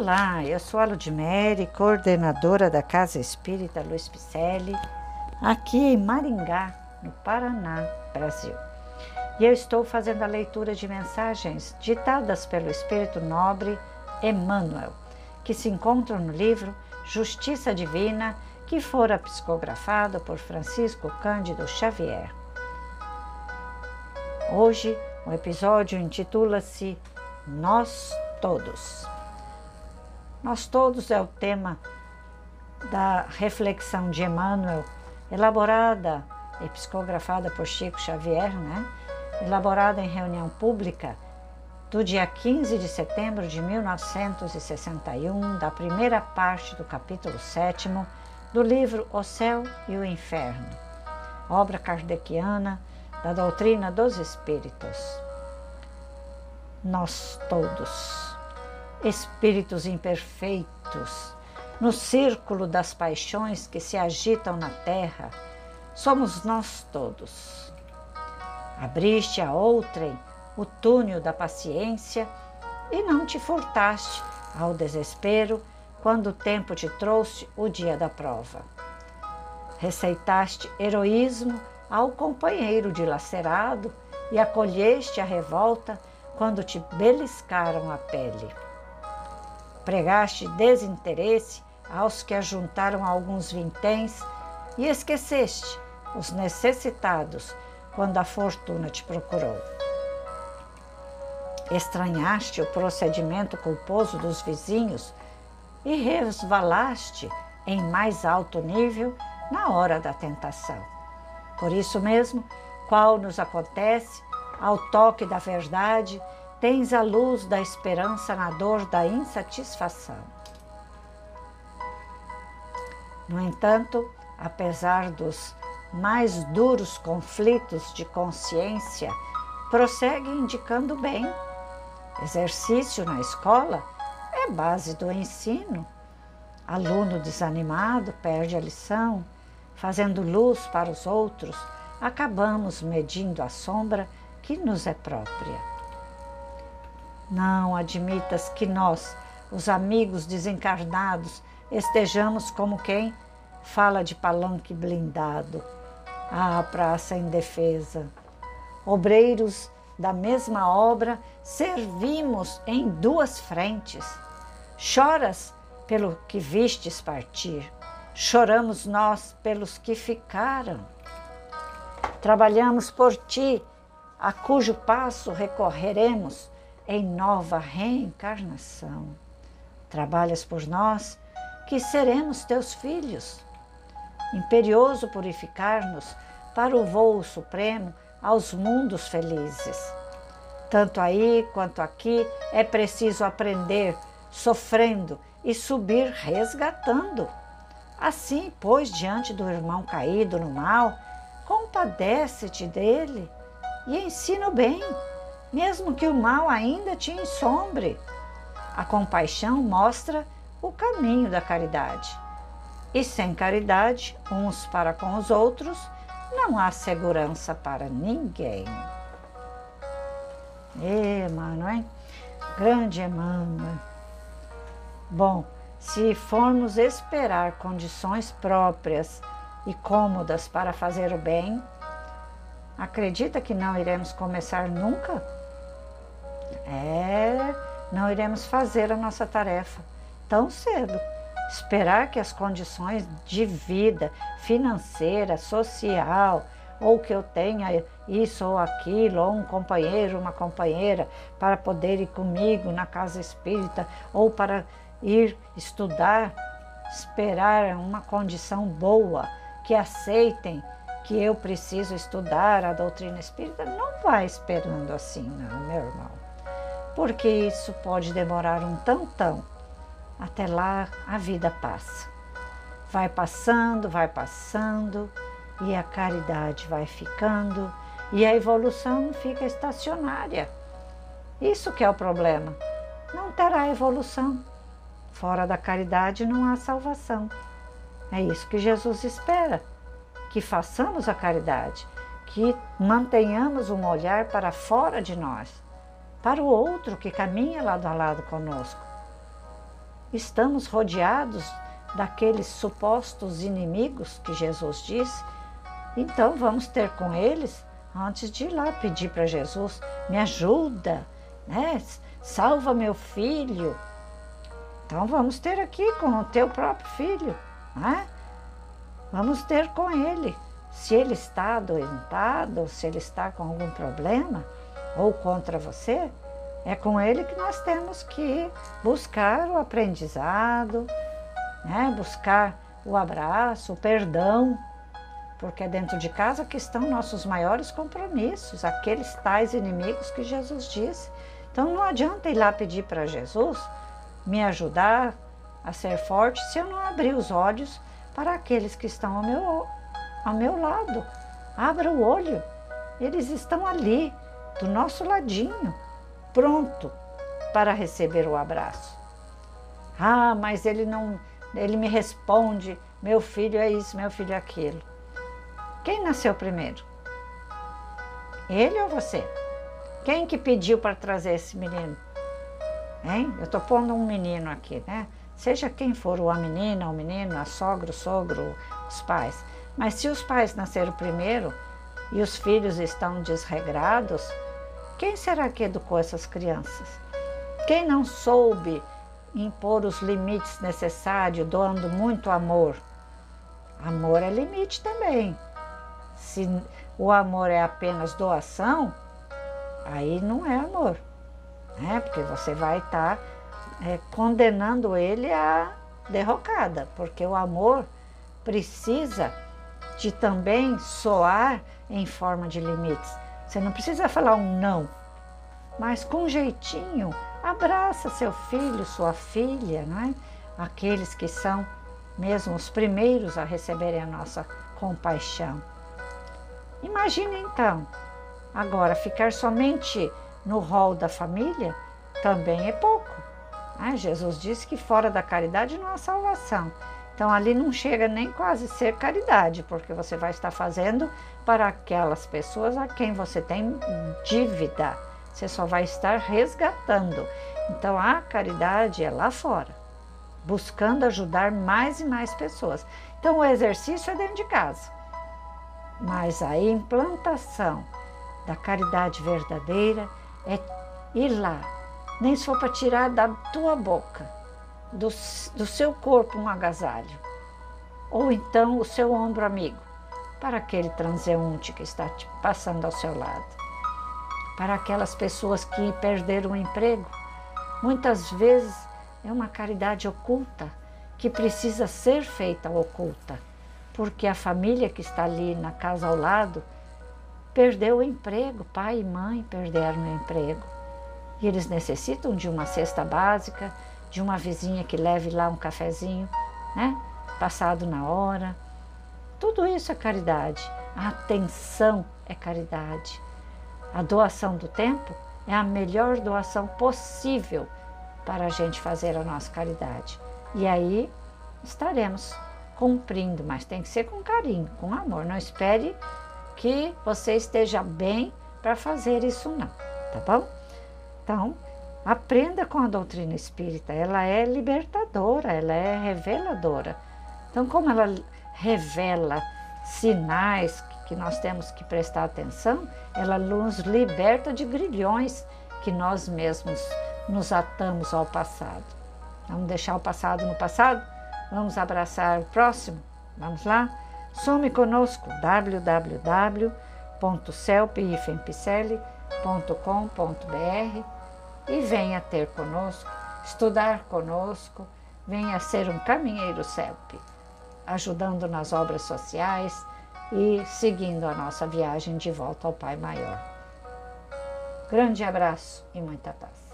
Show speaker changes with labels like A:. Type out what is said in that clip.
A: Olá, eu sou a Ludmere, coordenadora da Casa Espírita Luiz Picelli, aqui em Maringá, no Paraná, Brasil. E eu estou fazendo a leitura de mensagens ditadas pelo Espírito Nobre Emmanuel, que se encontram no livro Justiça Divina, que fora psicografado por Francisco Cândido Xavier. Hoje, o episódio intitula-se Nós Todos. Nós todos é o tema da reflexão de Emmanuel, elaborada e psicografada por Chico Xavier, né? elaborada em reunião pública do dia 15 de setembro de 1961, da primeira parte do capítulo 7 do livro O Céu e o Inferno, obra kardeciana da doutrina dos Espíritos. Nós todos espíritos imperfeitos, no círculo das paixões que se agitam na terra, somos nós todos. Abriste a outrem o túnel da paciência e não te furtaste ao desespero quando o tempo te trouxe o dia da prova. Receitaste heroísmo ao companheiro dilacerado e acolheste a revolta quando te beliscaram a pele. Pregaste desinteresse aos que ajuntaram alguns vinténs e esqueceste os necessitados quando a fortuna te procurou. Estranhaste o procedimento culposo dos vizinhos e resvalaste em mais alto nível na hora da tentação. Por isso mesmo, qual nos acontece ao toque da verdade tens a luz da esperança na dor da insatisfação. No entanto, apesar dos mais duros conflitos de consciência, prossegue indicando bem. Exercício na escola é base do ensino. Aluno desanimado perde a lição, fazendo luz para os outros, acabamos medindo a sombra que nos é própria. Não admitas que nós, os amigos desencarnados, estejamos como quem fala de palanque blindado. Ah, praça indefesa. Obreiros da mesma obra, servimos em duas frentes. Choras pelo que vistes partir, choramos nós pelos que ficaram. Trabalhamos por ti, a cujo passo recorreremos em nova reencarnação. Trabalhas por nós, que seremos teus filhos. Imperioso purificar-nos para o voo supremo aos mundos felizes. Tanto aí quanto aqui é preciso aprender, sofrendo e subir resgatando. Assim, pois, diante do irmão caído no mal, compadece-te dele e ensina o bem mesmo que o mal ainda te ensombre. A compaixão mostra o caminho da caridade. E sem caridade, uns para com os outros, não há segurança para ninguém. Emmanuel, hein? Grande Emmanuel. Bom, se formos esperar condições próprias e cômodas para fazer o bem, acredita que não iremos começar nunca? É, não iremos fazer a nossa tarefa tão cedo. Esperar que as condições de vida financeira, social, ou que eu tenha isso ou aquilo, ou um companheiro, uma companheira, para poder ir comigo na casa espírita, ou para ir estudar, esperar uma condição boa, que aceitem que eu preciso estudar a doutrina espírita, não vai esperando assim, não, meu irmão porque isso pode demorar um tantão. Até lá a vida passa. Vai passando, vai passando e a caridade vai ficando e a evolução fica estacionária. Isso que é o problema. Não terá evolução. Fora da caridade não há salvação. É isso que Jesus espera, que façamos a caridade, que mantenhamos um olhar para fora de nós para o outro que caminha lado a lado conosco. estamos rodeados daqueles supostos inimigos que Jesus disse, então vamos ter com eles antes de ir lá pedir para Jesus: me ajuda, né? salva meu filho. Então vamos ter aqui com o teu próprio filho, né? vamos ter com ele. Se ele está adoentado, se ele está com algum problema ou contra você, é com ele que nós temos que buscar o aprendizado, né? buscar o abraço, o perdão, porque é dentro de casa que estão nossos maiores compromissos, aqueles tais inimigos que Jesus disse. Então não adianta ir lá pedir para Jesus me ajudar a ser forte se eu não abrir os olhos para aqueles que estão ao meu, ao meu lado. Abra o olho, eles estão ali, do nosso ladinho, pronto para receber o abraço. Ah, mas ele não, ele me responde, meu filho é isso, meu filho é aquilo. Quem nasceu primeiro? Ele ou você? Quem que pediu para trazer esse menino? Hein? Eu estou pondo um menino aqui, né? Seja quem for, a menina, o menino, a sogra, o sogro, os pais. Mas se os pais nasceram primeiro e os filhos estão desregrados, quem será que educou essas crianças? Quem não soube impor os limites necessários, doando muito amor? Amor é limite também. Se o amor é apenas doação, aí não é amor, né? Porque você vai estar tá, é, condenando ele à derrocada, porque o amor precisa de também soar em forma de limites. Você não precisa falar um não, mas com jeitinho, abraça seu filho, sua filha, não é? Aqueles que são mesmo os primeiros a receberem a nossa compaixão. Imagine então, agora ficar somente no rol da família também é pouco. Ah, Jesus disse que fora da caridade não há salvação. Então ali não chega nem quase ser caridade, porque você vai estar fazendo para aquelas pessoas a quem você tem dívida. Você só vai estar resgatando. Então a caridade é lá fora, buscando ajudar mais e mais pessoas. Então o exercício é dentro de casa. Mas a implantação da caridade verdadeira é ir lá, nem se for para tirar da tua boca, do, do seu corpo um agasalho, ou então o seu ombro amigo, para aquele transeunte que está passando ao seu lado, para aquelas pessoas que perderam o emprego. Muitas vezes é uma caridade oculta que precisa ser feita oculta porque a família que está ali na casa ao lado perdeu o emprego, pai e mãe perderam o emprego. E eles necessitam de uma cesta básica, de uma vizinha que leve lá um cafezinho, né? Passado na hora. Tudo isso é caridade. A atenção é caridade. A doação do tempo é a melhor doação possível para a gente fazer a nossa caridade. E aí estaremos cumprindo, mas tem que ser com carinho, com amor. Não espere que você esteja bem para fazer isso, não, tá bom? Então, aprenda com a doutrina espírita, ela é libertadora, ela é reveladora. Então, como ela revela sinais que nós temos que prestar atenção, ela nos liberta de grilhões que nós mesmos nos atamos ao passado. Vamos deixar o passado no passado? Vamos abraçar o próximo? Vamos lá? Some conosco www.celpifempicele.com.br e venha ter conosco, estudar conosco, venha ser um caminheiro CELP, ajudando nas obras sociais e seguindo a nossa viagem de volta ao Pai Maior. Grande abraço e muita paz.